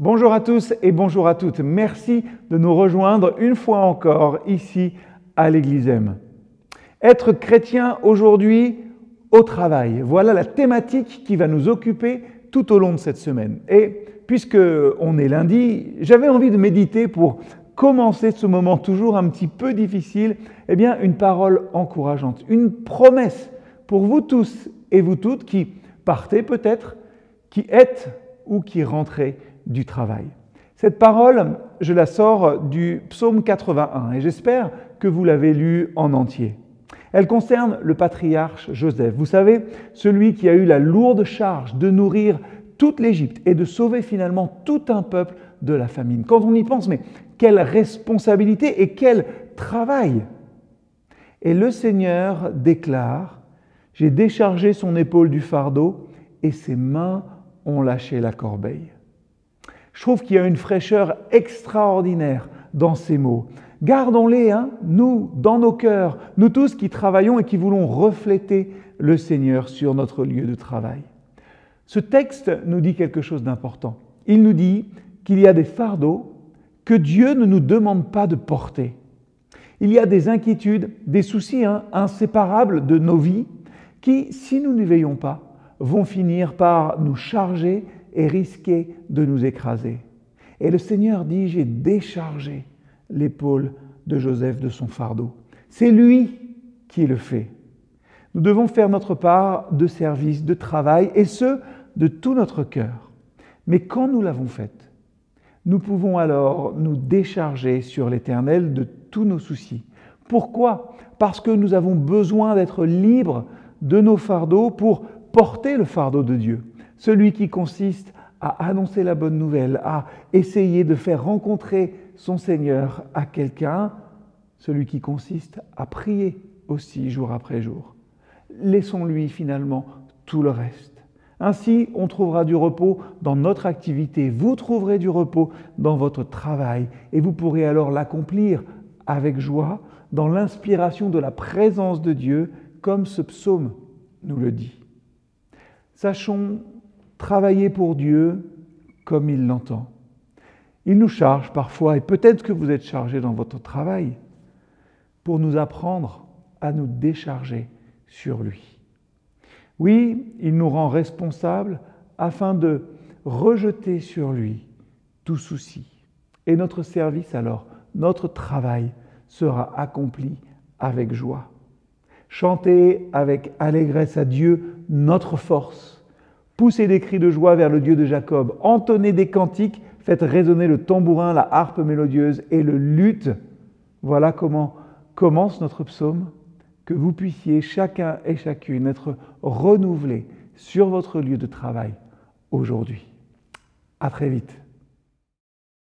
Bonjour à tous et bonjour à toutes. Merci de nous rejoindre une fois encore ici à l'Église M. Être chrétien aujourd'hui au travail, voilà la thématique qui va nous occuper tout au long de cette semaine. Et puisque on est lundi, j'avais envie de méditer pour commencer ce moment toujours un petit peu difficile, eh bien une parole encourageante, une promesse pour vous tous et vous toutes qui partez peut-être, qui êtes ou qui rentrez du travail. Cette parole, je la sors du psaume 81 et j'espère que vous l'avez lue en entier. Elle concerne le patriarche Joseph, vous savez, celui qui a eu la lourde charge de nourrir toute l'Égypte et de sauver finalement tout un peuple de la famine. Quand on y pense, mais quelle responsabilité et quel travail Et le Seigneur déclare, j'ai déchargé son épaule du fardeau et ses mains ont lâché la corbeille. Je trouve qu'il y a une fraîcheur extraordinaire dans ces mots. Gardons-les, hein, nous, dans nos cœurs, nous tous qui travaillons et qui voulons refléter le Seigneur sur notre lieu de travail. Ce texte nous dit quelque chose d'important. Il nous dit qu'il y a des fardeaux que Dieu ne nous demande pas de porter. Il y a des inquiétudes, des soucis hein, inséparables de nos vies qui, si nous n'y veillons pas, vont finir par nous charger et risquer de nous écraser. Et le Seigneur dit, j'ai déchargé l'épaule de Joseph de son fardeau. C'est lui qui le fait. Nous devons faire notre part de service, de travail, et ce, de tout notre cœur. Mais quand nous l'avons fait, nous pouvons alors nous décharger sur l'Éternel de tous nos soucis. Pourquoi? Parce que nous avons besoin d'être libres de nos fardeaux pour porter le fardeau de Dieu celui qui consiste à annoncer la bonne nouvelle, à essayer de faire rencontrer son Seigneur à quelqu'un, celui qui consiste à prier aussi jour après jour. Laissons-lui finalement tout le reste. Ainsi, on trouvera du repos dans notre activité, vous trouverez du repos dans votre travail, et vous pourrez alors l'accomplir avec joie, dans l'inspiration de la présence de Dieu, comme ce psaume nous le dit. Sachons travailler pour Dieu comme il l'entend. Il nous charge parfois, et peut-être que vous êtes chargé dans votre travail, pour nous apprendre à nous décharger sur lui. Oui, il nous rend responsables afin de rejeter sur lui tout souci. Et notre service alors, notre travail sera accompli avec joie. Chantez avec allégresse à Dieu notre force Poussez des cris de joie vers le Dieu de Jacob. Entonnez des cantiques. Faites résonner le tambourin, la harpe mélodieuse et le luth. Voilà comment commence notre psaume. Que vous puissiez chacun et chacune être renouvelés sur votre lieu de travail aujourd'hui. À très vite.